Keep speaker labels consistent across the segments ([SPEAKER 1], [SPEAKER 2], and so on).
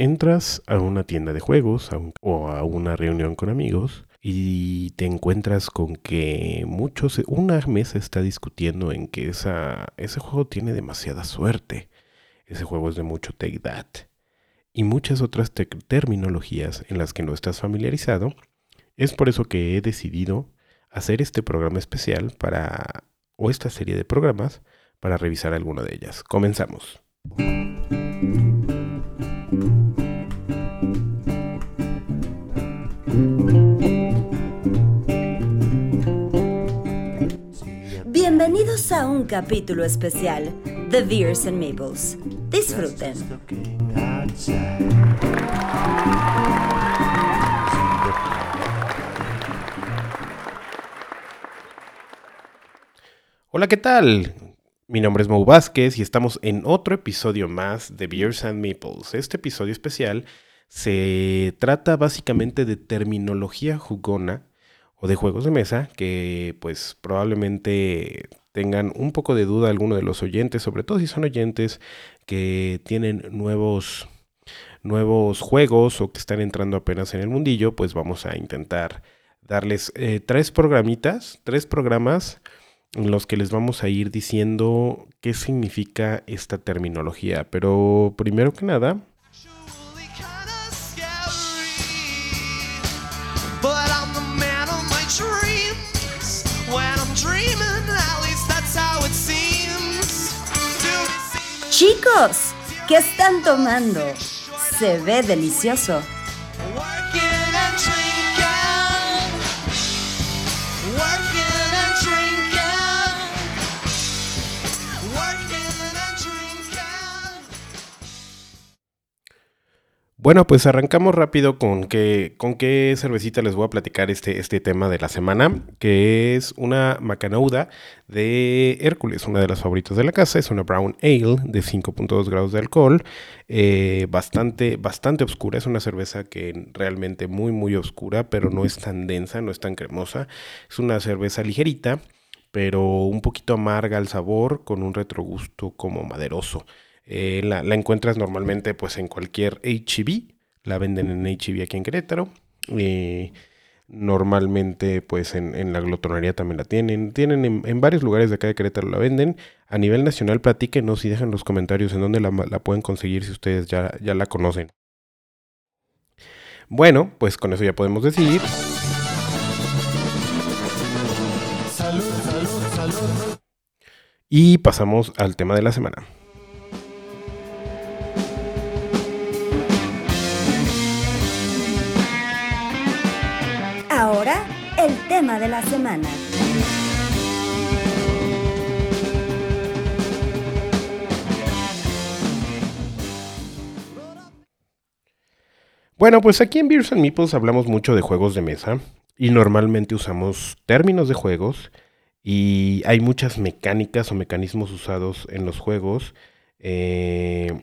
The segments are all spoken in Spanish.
[SPEAKER 1] entras a una tienda de juegos o a una reunión con amigos y te encuentras con que muchos, una mesa está discutiendo en que esa, ese juego tiene demasiada suerte, ese juego es de mucho take that y muchas otras terminologías en las que no estás familiarizado. Es por eso que he decidido hacer este programa especial para, o esta serie de programas, para revisar alguna de ellas. Comenzamos.
[SPEAKER 2] Bienvenidos a un capítulo especial de Beers and Maples. Disfruten.
[SPEAKER 1] Hola, ¿qué tal? Mi nombre es Mo Vázquez y estamos en otro episodio más de Beers and Maples. Este episodio especial se trata básicamente de terminología jugona o de juegos de mesa que pues probablemente tengan un poco de duda alguno de los oyentes, sobre todo si son oyentes que tienen nuevos nuevos juegos o que están entrando apenas en el mundillo, pues vamos a intentar darles eh, tres programitas, tres programas en los que les vamos a ir diciendo qué significa esta terminología. Pero primero que nada,
[SPEAKER 2] Chicos, ¿qué están tomando? Se ve delicioso.
[SPEAKER 1] Bueno, pues arrancamos rápido con qué, con qué cervecita les voy a platicar este, este tema de la semana, que es una Macanauda de Hércules, una de las favoritas de la casa. Es una Brown Ale de 5.2 grados de alcohol, eh, bastante, bastante oscura. Es una cerveza que realmente muy, muy oscura, pero no es tan densa, no es tan cremosa. Es una cerveza ligerita, pero un poquito amarga al sabor, con un retrogusto como maderoso. Eh, la, encuentras normalmente pues en cualquier HB, la venden en HB aquí en Querétaro. Eh, normalmente pues en, la glotonería también la tienen. Tienen en, varios lugares de acá de Querétaro la venden. A nivel nacional platíquenos y dejen los comentarios en dónde la, pueden conseguir si ustedes ya, ya la conocen. Bueno, pues con eso ya podemos decir. Salud, salud, salud. Y pasamos al tema de la semana.
[SPEAKER 2] Tema de la semana.
[SPEAKER 1] Bueno, pues aquí en Beers and Meeples hablamos mucho de juegos de mesa y normalmente usamos términos de juegos y hay muchas mecánicas o mecanismos usados en los juegos. Eh,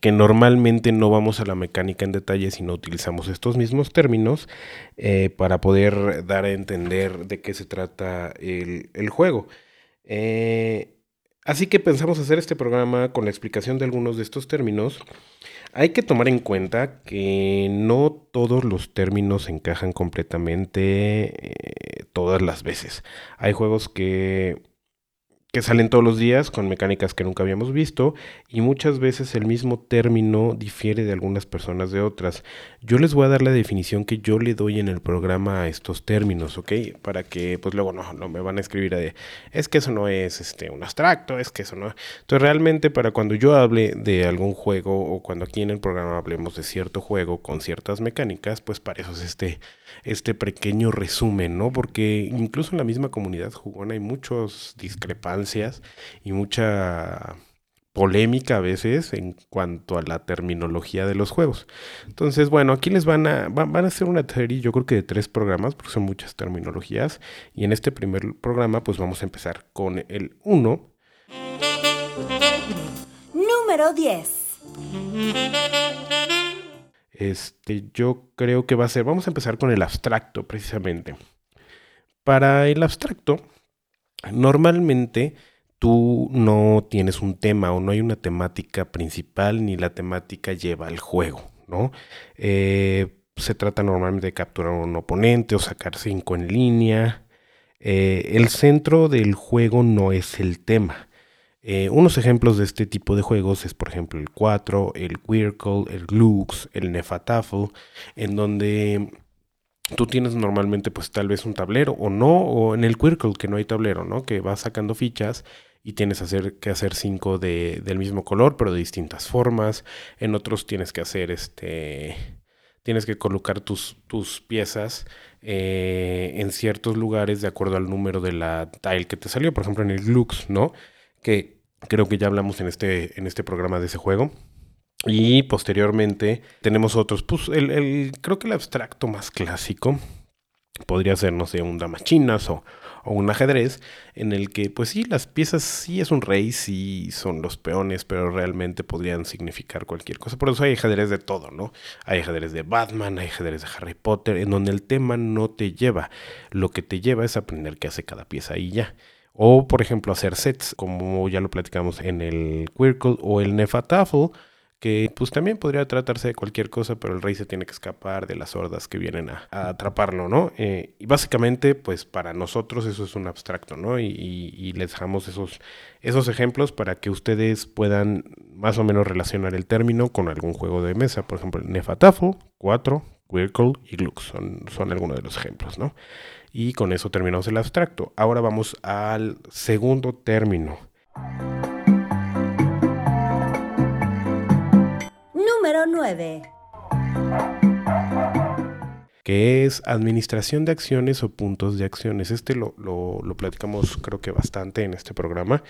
[SPEAKER 1] que normalmente no vamos a la mecánica en detalle, sino utilizamos estos mismos términos eh, para poder dar a entender de qué se trata el, juego. Eh, así que pensamos hacer este programa con la explicación de algunos de estos términos. Hay que tomar en cuenta que no todos los términos encajan completamente eh, todas las veces. Hay juegos que que salen todos los días con mecánicas que nunca habíamos visto y muchas veces el mismo término difiere de algunas personas de otras. Yo les voy a dar la definición que yo le doy en el programa a estos términos, ¿ok? Para que pues luego no, no me van a escribir de es que eso no es este, un abstracto, es que eso no... Entonces realmente para cuando yo hable de algún juego o cuando aquí en el programa hablemos de cierto juego con ciertas mecánicas, pues para eso es este, este pequeño resumen, ¿no? Porque incluso en la misma comunidad jugona hay muchos discrepantes y mucha polémica a veces en cuanto a la terminología de los juegos. Entonces, bueno, aquí les van a, van, a hacer una serie, yo creo que de tres programas, porque son muchas terminologías. Y en este primer programa, pues vamos a empezar con el 1.
[SPEAKER 2] Número 10.
[SPEAKER 1] Este, yo creo que va a ser, vamos a empezar con el abstracto, precisamente. Para el abstracto, Normalmente tú no tienes un tema o no hay una temática principal ni la temática lleva al juego, ¿no? Eh, se trata normalmente de capturar a un oponente o sacar cinco en línea. Eh, el centro del juego no es el tema. Eh, unos ejemplos de este tipo de juegos es, por ejemplo, el 4, el Quirkle, el Glux, el Nefatafel, en donde tú tienes normalmente pues tal vez un tablero o no, o en el Quirkle que no hay tablero, ¿no? Que vas sacando fichas y tienes que hacer cinco de, del mismo color, pero de distintas formas. En otros tienes que hacer este. Tienes que colocar tus, tus piezas eh, en ciertos lugares de acuerdo al número de la tile que te salió. Por ejemplo, en el Glux, ¿no? Que creo que ya hablamos en este, en este programa de ese juego. Y posteriormente tenemos otros. Pues el, creo que el abstracto más clásico podría ser, no sé, un damas chinas o, o, un ajedrez, en el que, pues sí, las piezas sí es un rey, sí son los peones, pero realmente podrían significar cualquier cosa. Por eso hay ajedrez de todo, ¿no? Hay ajedrez de Batman, hay ajedrez de Harry Potter, en donde el tema no te lleva. Lo que te lleva es aprender qué hace cada pieza y ya. O, por ejemplo, hacer sets, como ya lo platicamos en el Quirkle o el Nefatafel, que pues también podría tratarse de cualquier cosa, pero el rey se tiene que escapar de las hordas que vienen a, atraparlo, ¿no? Eh, y básicamente, pues para nosotros eso es un abstracto, ¿no? Y, les dejamos esos, esos ejemplos para que ustedes puedan más o menos relacionar el término con algún juego de mesa. Por ejemplo, Nefatafo, 4, Quirkle y Glux son, son algunos de los ejemplos, ¿no? Y con eso terminamos el abstracto. Ahora vamos al segundo término.
[SPEAKER 2] Número 9.
[SPEAKER 1] Que es administración de acciones o puntos de acciones. Este lo, platicamos creo que bastante en este programa.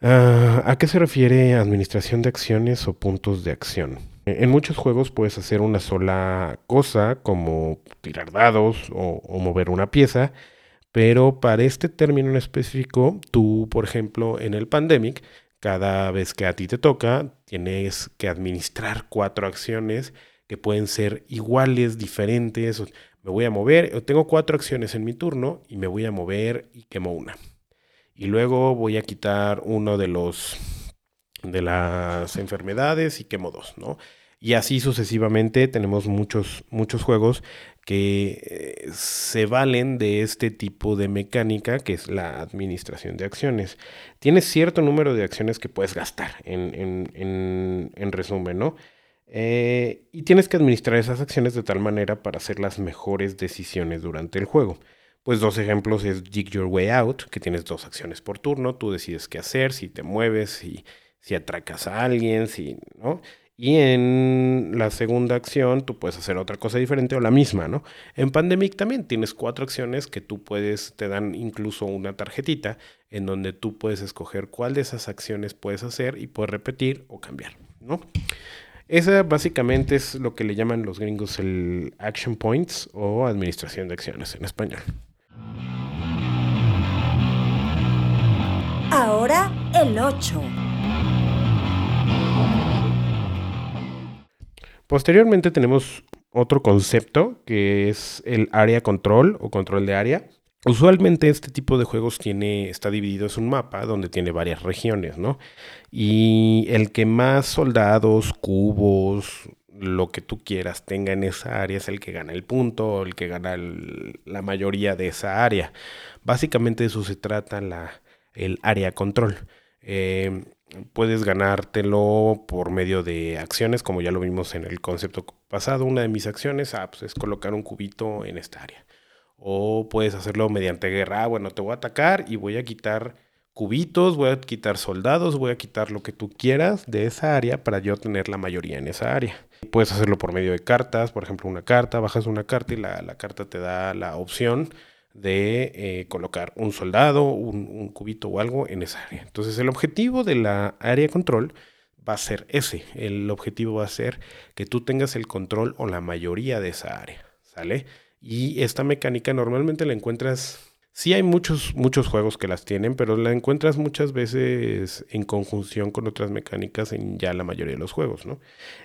[SPEAKER 1] Ah, ¿A qué se refiere administración de acciones o puntos de acción? En muchos juegos puedes hacer una sola cosa, como tirar dados o, o, mover una pieza, pero para este término en específico, tú, por ejemplo, en el Pandemic, cada vez que a ti te toca, tienes que administrar cuatro acciones que pueden ser iguales, diferentes. Me voy a mover, tengo cuatro acciones en mi turno y me voy a mover y quemo una. Y luego voy a quitar uno de los de las enfermedades y quemo dos, ¿no? Y así sucesivamente tenemos muchos, muchos juegos que eh, se valen de este tipo de mecánica que es la administración de acciones. Tienes cierto número de acciones que puedes gastar, en, resumen, ¿no? Eh, y tienes que administrar esas acciones de tal manera para hacer las mejores decisiones durante el juego. Pues dos ejemplos es Dig Your Way Out, que tienes dos acciones por turno, tú decides qué hacer, si te mueves, si, si atracas a alguien, si, ¿no? Y en la segunda acción tú puedes hacer otra cosa diferente o la misma, ¿no? En Pandemic también tienes cuatro acciones que tú puedes, te dan incluso una tarjetita en donde tú puedes escoger cuál de esas acciones puedes hacer y puedes repetir o cambiar, ¿no? Esa básicamente es lo que le llaman los gringos el Action Points o Administración de Acciones en español.
[SPEAKER 2] Ahora el 8.
[SPEAKER 1] Posteriormente tenemos otro concepto que es el área control o control de área. Usualmente este tipo de juegos tiene, está dividido, es un mapa donde tiene varias regiones, ¿no? Y el que más soldados, cubos, lo que tú quieras tenga en esa área es el que gana el punto, el que gana la mayoría de esa área. Básicamente de eso se trata la, el área control. Eh, puedes ganártelo por medio de acciones, como ya lo vimos en el concepto pasado. Una de mis acciones ah, pues, es colocar un cubito en esta área. O puedes hacerlo mediante guerra. Ah, bueno, te voy a atacar y voy a quitar cubitos, voy a quitar soldados, voy a quitar lo que tú quieras de esa área para yo tener la mayoría en esa área. Puedes hacerlo por medio de cartas, por ejemplo, una carta, bajas una carta y la, la carta te da la opción de eh, colocar un soldado, un, cubito o algo en esa área. Entonces el objetivo de la área control va a ser ese. El objetivo va a ser que tú tengas el control o la mayoría de esa área. ¿Sale? Y esta mecánica normalmente la encuentras Sí hay muchos, muchos juegos que las tienen, pero la encuentras muchas veces en conjunción con otras mecánicas en ya la mayoría de los juegos, ¿no?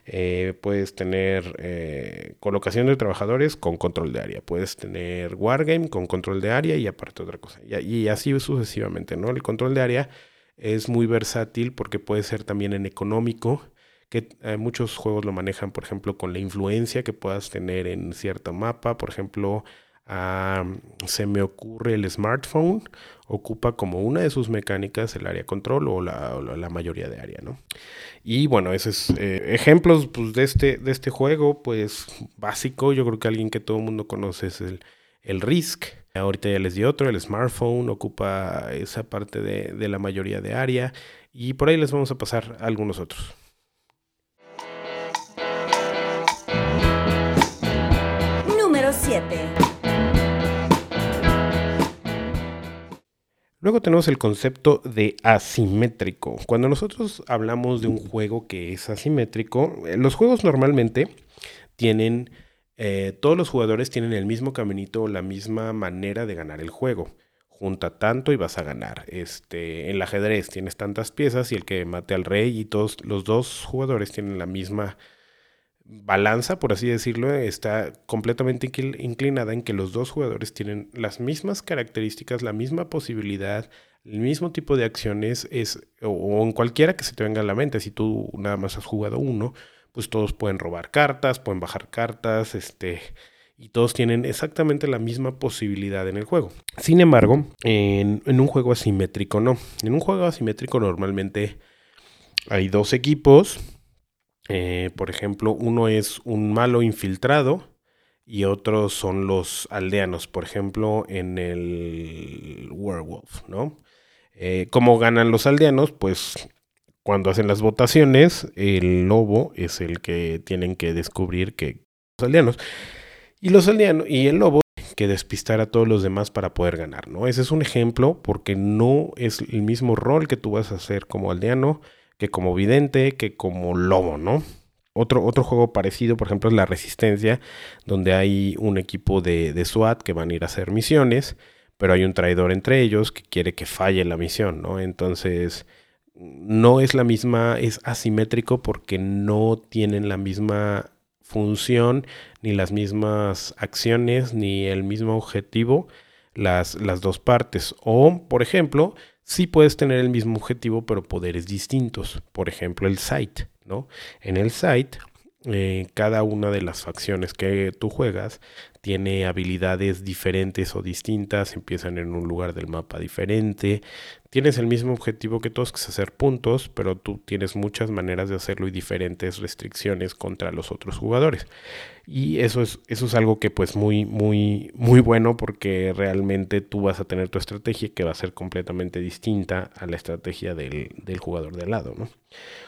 [SPEAKER 1] Eh, puedes tener eh, colocación de trabajadores con control de área, puedes tener Wargame con control de área y aparte otra cosa, y, así sucesivamente, ¿no? El control de área es muy versátil porque puede ser también en económico, que eh, muchos juegos lo manejan, por ejemplo, con la influencia que puedas tener en cierto mapa, por ejemplo, se me ocurre el smartphone, ocupa como una de sus mecánicas el área control o la, mayoría de área, ¿no? Y bueno, esos eh, ejemplos pues, de, este, de este juego, pues básico, yo creo que alguien que todo el mundo conoce es el, el Risk. Ahorita ya les di otro, el smartphone ocupa esa parte de, de la mayoría de área y por ahí les vamos a pasar algunos otros.
[SPEAKER 2] Número 7.
[SPEAKER 1] Luego tenemos el concepto de asimétrico. Cuando nosotros hablamos de un juego que es asimétrico, eh, los juegos normalmente tienen, eh, todos los jugadores tienen el mismo caminito o la misma manera de ganar el juego. Junta tanto y vas a ganar. Este, en el ajedrez tienes tantas piezas y el que mate al rey y todos los dos jugadores tienen la misma balanza, por así decirlo, está completamente inclinada en que los dos jugadores tienen las mismas características, la misma posibilidad, el mismo tipo de acciones, es, o, en cualquiera que se te venga a la mente. Si tú nada más has jugado uno, pues todos pueden robar cartas, pueden bajar cartas, este, y todos tienen exactamente la misma posibilidad en el juego. Sin embargo, en, en un juego asimétrico no. En un juego asimétrico normalmente hay dos equipos eh, por ejemplo, uno es un malo infiltrado y otros son los aldeanos, por ejemplo, en el Werewolf, ¿no? Eh, ¿Cómo ganan los aldeanos? Pues cuando hacen las votaciones, el lobo es el que tienen que descubrir que los aldeanos. Y los aldeanos y el lobo que despistar a todos los demás para poder ganar, ¿no? Ese es un ejemplo porque no es el mismo rol que tú vas a hacer como aldeano que como vidente, que como lobo, ¿no? Otro, otro juego parecido, por ejemplo, es La Resistencia, donde hay un equipo de, de SWAT que van a ir a hacer misiones, pero hay un traidor entre ellos que quiere que falle la misión, ¿no? Entonces, no es la misma, es asimétrico porque no tienen la misma función, ni las mismas acciones, ni el mismo objetivo las, las dos partes. O, por ejemplo, sí puedes tener el mismo objetivo, pero poderes distintos. Por ejemplo, el site, ¿no? En el site, eh, cada una de las facciones que tú juegas tiene habilidades diferentes o distintas, empiezan en un lugar del mapa diferente, tienes el mismo objetivo que todos, que es hacer puntos, pero tú tienes muchas maneras de hacerlo y diferentes restricciones contra los otros jugadores. Y eso es, eso es algo que pues muy, muy, muy bueno porque realmente tú vas a tener tu estrategia que va a ser completamente distinta a la estrategia del, del jugador de lado, ¿no?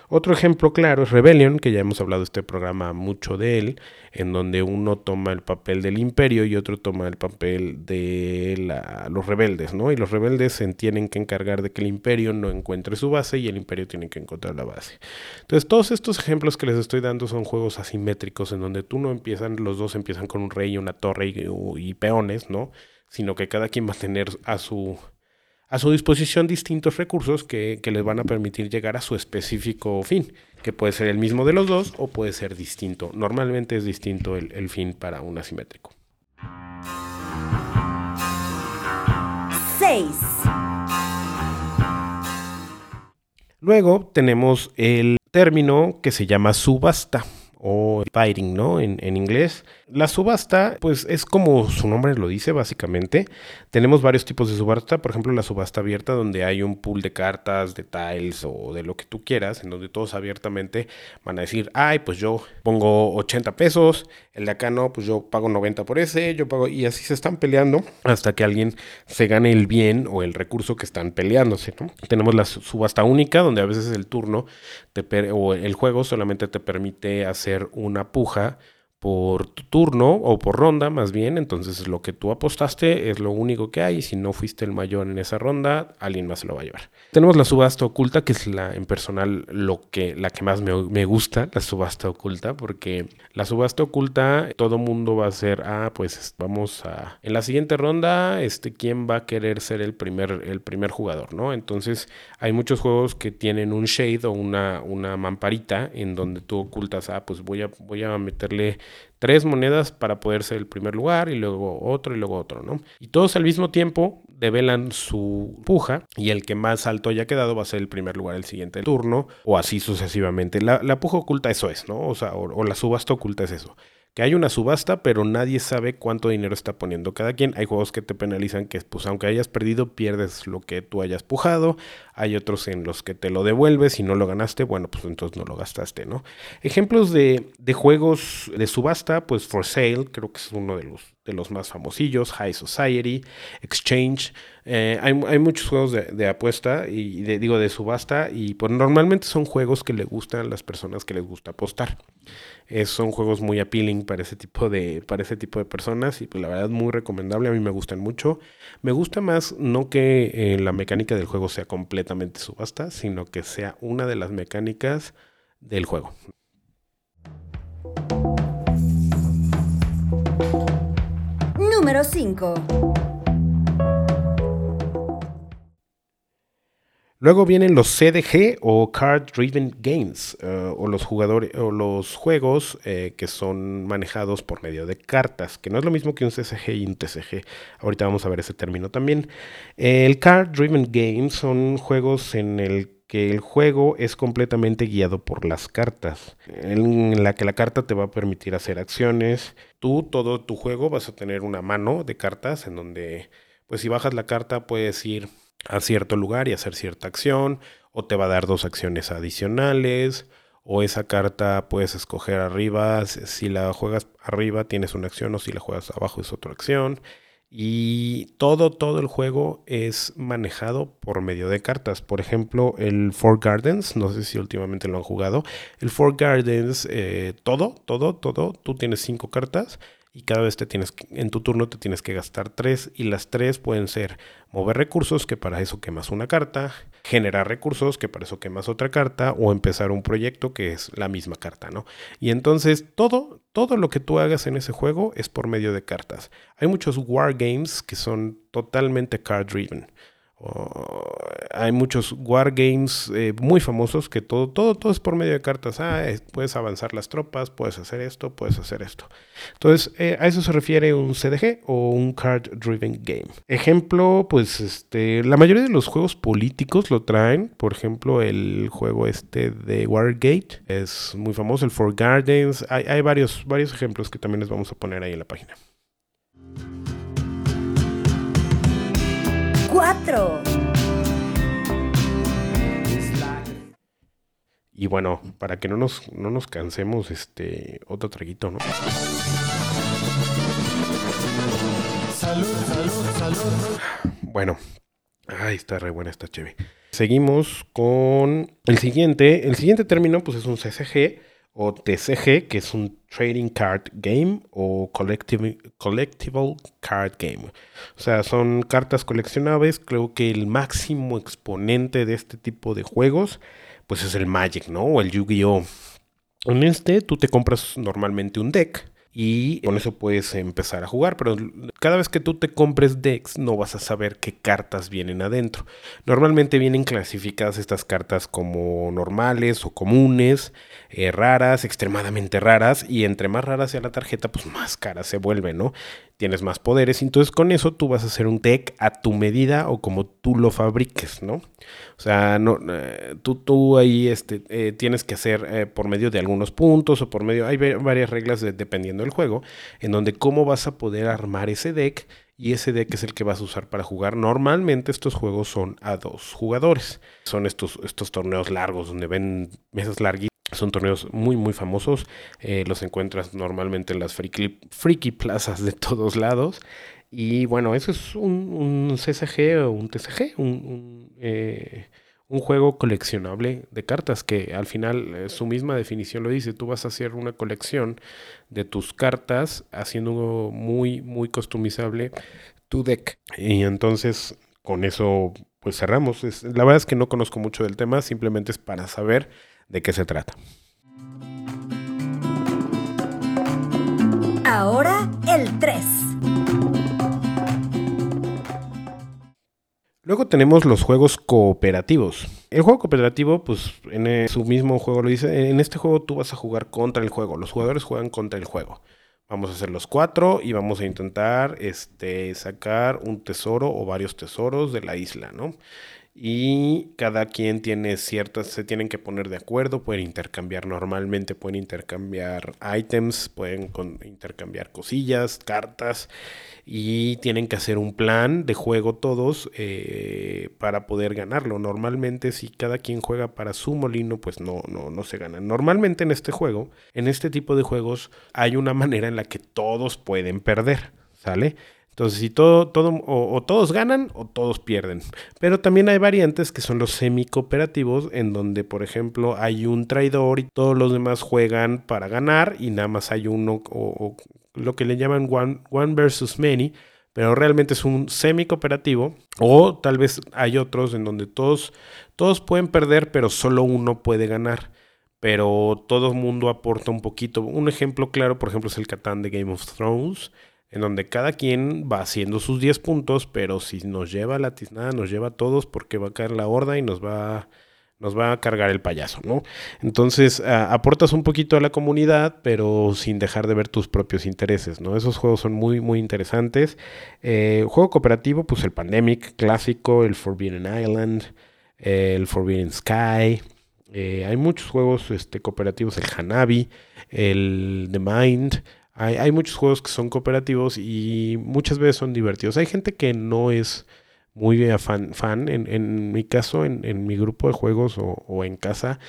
[SPEAKER 1] Otro ejemplo claro es Rebellion, que ya hemos hablado este programa mucho de él, en donde uno toma el papel del imperio y otro toma el papel de los rebeldes, ¿no? Y los rebeldes se tienen que encargar de que el imperio no encuentre su base y el imperio tiene que encontrar la base. Entonces, todos estos ejemplos que les estoy dando son juegos asimétricos en donde tú no empiezan, los dos empiezan con un rey y una torre y, peones, ¿no? Sino que cada quien va a tener a su a su disposición distintos recursos que, les van a permitir llegar a su específico fin, que puede ser el mismo de los dos o puede ser distinto. Normalmente es distinto el, el fin para un asimétrico.
[SPEAKER 2] 6.
[SPEAKER 1] Luego tenemos el término que se llama subasta o fighting, ¿no? En, en, inglés. La subasta, pues es como su nombre lo dice, básicamente. Tenemos varios tipos de subasta, por ejemplo, la subasta abierta, donde hay un pool de cartas, de tiles o de lo que tú quieras, en donde todos abiertamente van a decir, ay, pues yo pongo 80 pesos, el de acá no, pues yo pago 90 por ese, yo pago, y así se están peleando hasta que alguien se gane el bien o el recurso que están peleándose, ¿no? Tenemos la subasta única, donde a veces el turno o el juego solamente te permite una puja por tu turno o por ronda más bien, entonces lo que tú apostaste es lo único que hay, si no fuiste el mayor en esa ronda, alguien más se lo va a llevar. Tenemos la subasta oculta, que es la en personal lo que la que más me, me gusta, la subasta oculta, porque la subasta oculta todo mundo va a ser, ah, pues vamos a en la siguiente ronda, este quién va a querer ser el primer el primer jugador, ¿no? Entonces, hay muchos juegos que tienen un shade o una una mamparita en donde tú ocultas, ah, pues voy a voy a meterle tres monedas para poder ser el primer lugar y luego otro y luego otro, ¿no? Y todos al mismo tiempo develan su puja y el que más alto haya quedado va a ser el primer lugar el siguiente turno o así sucesivamente. La, puja oculta eso es, ¿no? O sea, o la subasta oculta es eso que hay una subasta, pero nadie sabe cuánto dinero está poniendo cada quien. Hay juegos que te penalizan que, pues, aunque hayas perdido, pierdes lo que tú hayas pujado. Hay otros en los que te lo devuelves y no lo ganaste, bueno, pues entonces no lo gastaste, ¿no? Ejemplos de, juegos de subasta, pues For Sale, creo que es uno de los, de los más famosillos, High Society, Exchange. Eh, hay, muchos juegos de, apuesta y digo de subasta y pues normalmente son juegos que le gustan a las personas que les gusta apostar son juegos muy appealing para ese tipo de, para ese tipo de personas y pues la verdad muy recomendable, a mí me gustan mucho. Me gusta más no que eh, la mecánica del juego sea completamente subasta, sino que sea una de las mecánicas del juego.
[SPEAKER 2] Número 5.
[SPEAKER 1] Luego vienen los CDG o Card Driven Games eh, o los juegos eh, que son manejados por medio de cartas, que no es lo mismo que un CCG y un TCG. Ahorita vamos a ver ese término también. el Card Driven Games son juegos en el que el juego es completamente guiado por las cartas, en la que la carta te va a permitir hacer acciones. Tú, todo tu juego, vas a tener una mano de cartas en donde, pues si bajas la carta, puedes ir a cierto lugar y hacer cierta acción, o te va a dar dos acciones adicionales, o esa carta puedes escoger arriba, si la juegas arriba tienes una acción, o si la juegas abajo es otra acción. Y todo, todo el juego es manejado por medio de cartas. Por ejemplo, el Four Gardens, no sé si últimamente lo han jugado. El Four Gardens, eh, todo, todo, todo, tú tienes cinco cartas y cada vez te tienes en tu turno te tienes que gastar tres y las tres pueden ser mover recursos que para eso quemas una carta, generar recursos que para eso quemas otra carta o empezar un proyecto que es la misma carta, ¿no? Y entonces todo todo lo que tú hagas en ese juego es por medio de cartas. Hay muchos wargames que son totalmente card driven hay muchos wargames eh, muy famosos que todo, todo, todo es por medio de cartas. Ah, puedes avanzar las tropas, puedes hacer esto, puedes hacer esto. Entonces, eh, a eso se refiere un CDG o un Card Driven Game. Ejemplo, pues este, la mayoría de los juegos políticos lo traen. Por ejemplo, el juego este de Wargate es muy famoso, el Four Gardens. Hay, hay varios, varios ejemplos que también les vamos a poner ahí en la página.
[SPEAKER 2] 4.
[SPEAKER 1] Y bueno, para que no nos, no nos cansemos, este, otro traguito, ¿no? Salud, salud, salud. Bueno, ay, está re buena esta chévere. Seguimos con el siguiente. El siguiente término, pues es un CCG o TCG, que es un Trading Card Game o Collectible, collectible Card Game. O sea, son cartas coleccionables. Creo que el máximo exponente de este tipo de juegos, pues es el Magic, ¿no? O el Yu-Gi-Oh! En este, tú te compras normalmente un deck y con eso puedes empezar a jugar, pero cada vez que tú te compres decks no vas a saber qué cartas vienen adentro. Normalmente vienen clasificadas estas cartas como normales o comunes, eh, raras, extremadamente raras, y entre más raras sea la tarjeta, pues más cara se vuelve, ¿no? Tienes más poderes. Entonces con eso tú vas a hacer un deck a tu medida o como tú lo fabriques, ¿no? O sea, no, eh, tú, tú ahí este, eh, tienes que hacer eh, por medio de algunos puntos o por medio, hay varias reglas dependiendo del juego, en donde cómo vas a poder armar ese deck y ese deck es el que vas a usar para jugar. Normalmente estos juegos son a dos jugadores. Son estos, estos torneos largos donde ven mesas larguitas son torneos muy, muy famosos. Eh, los encuentras normalmente en las friki, plazas de todos lados. Y bueno, eso es un, un CCG o un TCG, un, eh, un juego coleccionable de cartas, que al final eh, su misma definición lo dice, tú vas a hacer una colección de tus cartas haciendo muy, muy customizable tu deck. Y entonces con eso pues cerramos. la verdad es que no conozco mucho del tema, simplemente es para saber de qué se trata.
[SPEAKER 2] Ahora el 3.
[SPEAKER 1] Luego tenemos los juegos cooperativos. El juego cooperativo, pues en su mismo juego lo dice, en este juego tú vas a jugar contra el juego, los jugadores juegan contra el juego. Vamos a hacer los cuatro y vamos a intentar este, sacar un tesoro o varios tesoros de la isla, ¿no? Y cada quien tiene ciertas, se tienen que poner de acuerdo, pueden intercambiar normalmente, pueden intercambiar items, pueden intercambiar cosillas, cartas y tienen que hacer un plan de juego todos eh, para poder ganarlo. Normalmente si cada quien juega para su molino, pues no, no, no se gana. Normalmente en este juego, en este tipo de juegos, hay una manera en la que todos pueden perder, ¿sale? Entonces, si todo, todo, o, todos ganan o todos pierden. Pero también hay variantes que son los semi-cooperativos, en donde, por ejemplo, hay un traidor y todos los demás juegan para ganar y nada más hay uno, o, lo que le llaman one, one versus many, pero realmente es un semi-cooperativo. O tal vez hay otros en donde todos, todos pueden perder, pero solo uno puede ganar pero todo mundo aporta un poquito. Un ejemplo claro, por ejemplo, es el Catán de Game of Thrones, en donde cada quien va haciendo sus 10 puntos, pero si nos lleva la tiznada, nos lleva a todos porque va a caer la horda y nos va, nos va a cargar el payaso, ¿no? Entonces aportas un poquito a la comunidad, pero sin dejar de ver tus propios intereses, ¿no? Esos juegos son muy, muy interesantes. Eh, juego cooperativo, pues el Pandemic clásico, el Forbidden Island, el Forbidden Sky. Eh, hay muchos juegos este, cooperativos, el Hanabi, el The Mind. Hay, muchos juegos que son cooperativos y muchas veces son divertidos. Hay gente que no es muy fan. fan. En, mi caso, en, mi grupo de juegos o, en casa,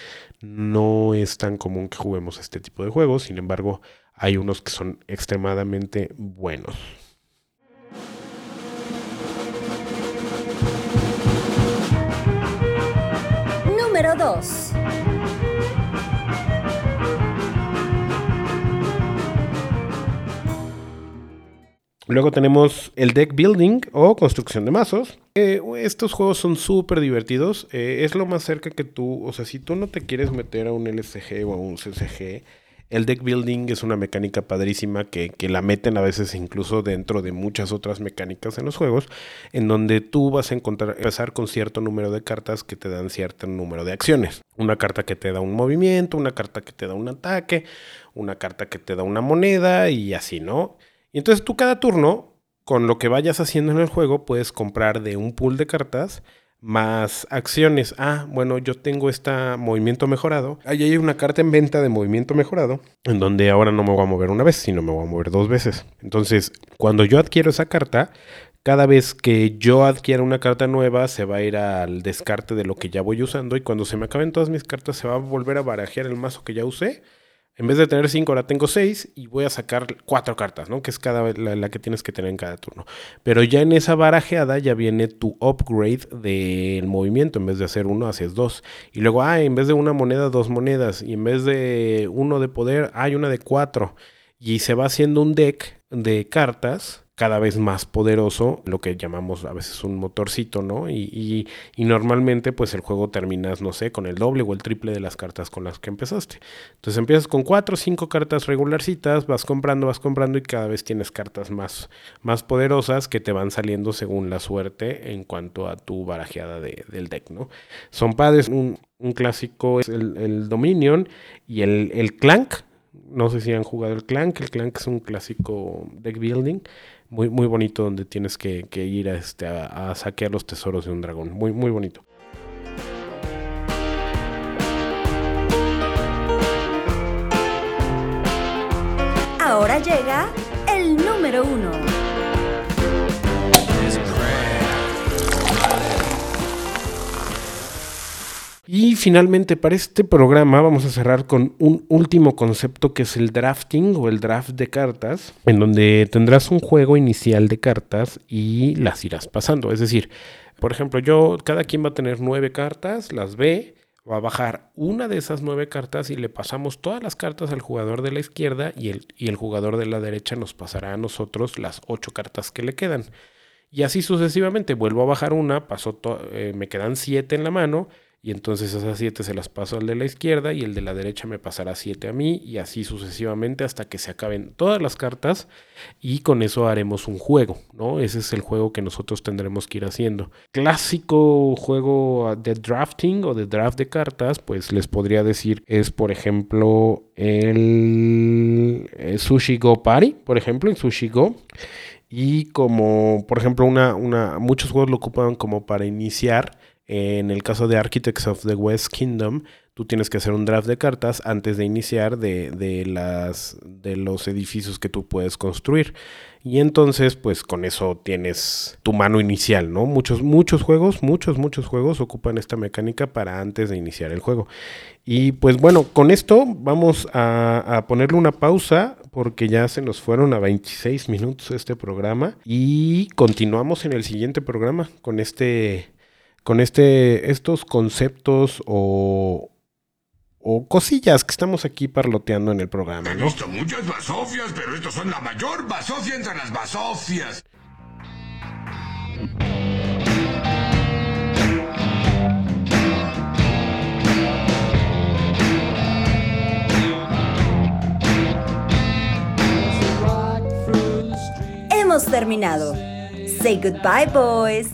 [SPEAKER 1] no es tan común que juguemos este tipo de juegos. Sin embargo, hay unos que son extremadamente buenos.
[SPEAKER 2] Número 2.
[SPEAKER 1] Luego tenemos el deck building o construcción de mazos. Eh, estos juegos son súper divertidos. Eh, es lo más cerca que tú, o sea, si tú no te quieres meter a un LSG o a un CCG, el deck building es una mecánica padrísima que, la meten a veces incluso dentro de muchas otras mecánicas en los juegos, en donde tú vas a encontrar, empezar con cierto número de cartas que te dan cierto número de acciones. Una carta que te da un movimiento, una carta que te da un ataque, una carta que te da una moneda y así, ¿no? Y entonces tú cada turno, con lo que vayas haciendo en el juego, puedes comprar de un pool de cartas más acciones. Ah, bueno, yo tengo este movimiento mejorado. Ahí hay una carta en venta de movimiento mejorado, en donde ahora no me voy a mover una vez, sino me voy a mover dos veces. Entonces, cuando yo adquiero esa carta, cada vez que yo adquiera una carta nueva, se va a ir al descarte de lo que ya voy usando. Y cuando se me acaben todas mis cartas, se va a volver a barajear el mazo que ya usé en vez de tener cinco, ahora tengo seis y voy a sacar cuatro cartas, ¿no? Que es cada la, la que tienes que tener en cada turno. Pero ya en esa barajeada ya viene tu upgrade del movimiento. En vez de hacer uno, haces dos. Y luego, ah, en vez de una moneda, dos monedas. Y en vez de uno de poder, hay una de cuatro. Y se va haciendo un deck de cartas cada vez más poderoso, lo que llamamos a veces un motorcito, ¿no? Y, normalmente pues el juego terminas, no sé, con el doble o el triple de las cartas con las que empezaste. Entonces empiezas con cuatro o cinco cartas regularcitas, vas comprando, vas comprando y cada vez tienes cartas más, más poderosas que te van saliendo según la suerte en cuanto a tu barajeada del deck, ¿no? Son padres, un, clásico es el, Dominion y el, el Clank. No sé si han jugado el Clank. El Clank es un clásico deck building muy, muy bonito donde tienes que, ir a, este, a, saquear los tesoros de un dragón. Muy, muy bonito.
[SPEAKER 2] Ahora llega el número uno.
[SPEAKER 1] Y finalmente para este programa vamos a cerrar con un último concepto que es el drafting o el draft de cartas, en donde tendrás un juego inicial de cartas y las irás pasando. Es decir, por ejemplo, yo, cada quien va a tener nueve cartas, las ve, va a bajar una de esas nueve cartas y le pasamos todas las cartas al jugador de la izquierda y el, y el jugador de la derecha nos pasará a nosotros las ocho cartas que le quedan. Y así sucesivamente, vuelvo a bajar una, pasó eh, me quedan siete en la mano y entonces esas siete se las paso al de la izquierda y el de la derecha me pasará siete a mí y así sucesivamente hasta que se acaben todas las cartas y con eso haremos un juego, ¿no? Ese es el juego que nosotros tendremos que ir haciendo. Clásico juego de drafting o de draft de cartas, pues les podría decir es por ejemplo el, Sushi Go Party, por ejemplo, en Sushi Go. Y como, por ejemplo, una, una, muchos juegos lo ocupan como para iniciar en el caso de Architects of the West Kingdom, tú tienes que hacer un draft de cartas antes de iniciar de, las, de los edificios que tú puedes construir. Y entonces, pues con eso tienes tu mano inicial, ¿no? Muchos, muchos juegos, muchos, muchos juegos ocupan esta mecánica para antes de iniciar el juego. Y pues bueno, con esto vamos a, a ponerle una pausa porque ya se nos fueron a 26 minutos este programa y continuamos en el siguiente programa con este con este, estos conceptos o, o cosillas que estamos aquí parloteando en el programa,
[SPEAKER 3] ¿no? He visto muchas basofias, pero estos son la mayor basofia entre las basofias.
[SPEAKER 2] Hemos terminado. Say goodbye, boys.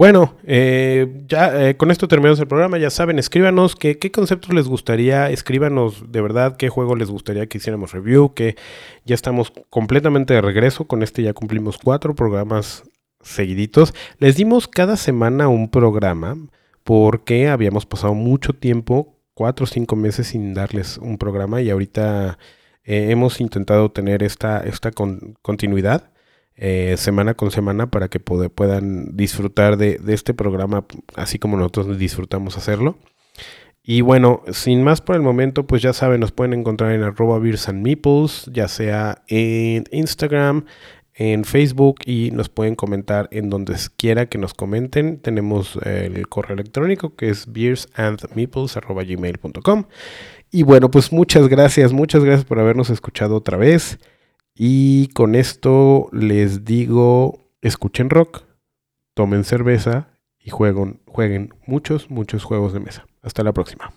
[SPEAKER 1] Bueno, eh, ya eh, con esto terminamos el programa. Ya saben, escríbanos qué, qué conceptos les gustaría, escríbanos de verdad qué juego les gustaría que hiciéramos review, que ya estamos completamente de regreso. Con este ya cumplimos cuatro programas seguiditos. Les dimos cada semana un programa porque habíamos pasado mucho tiempo, cuatro o cinco meses sin darles un programa y ahorita eh, hemos intentado tener esta, esta continuidad. Eh, semana con semana para que puedan disfrutar de, este programa así como nosotros disfrutamos hacerlo. Y bueno, sin más por el momento, pues ya saben, nos pueden encontrar en arroba beers and meeples, ya sea en Instagram, en Facebook y nos pueden comentar en donde quiera que nos comenten. Tenemos el correo electrónico que es beersandmeeples.gmail.com Y bueno, pues muchas gracias, muchas gracias por habernos escuchado otra vez. Y con esto les digo, escuchen rock, tomen cerveza y jueguen, jueguen muchos, muchos juegos de mesa. Hasta la próxima.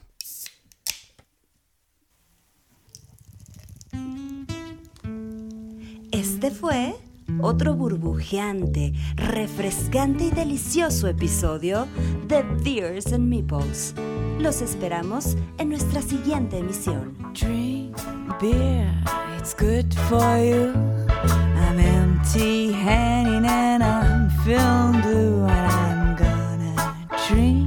[SPEAKER 2] Este fue otro burbujeante, refrescante y delicioso episodio de Beers and Meeples. Los esperamos en nuestra siguiente emisión. Drink beer. It's good for you. I'm empty handed and I'm filled blue, and I'm gonna dream.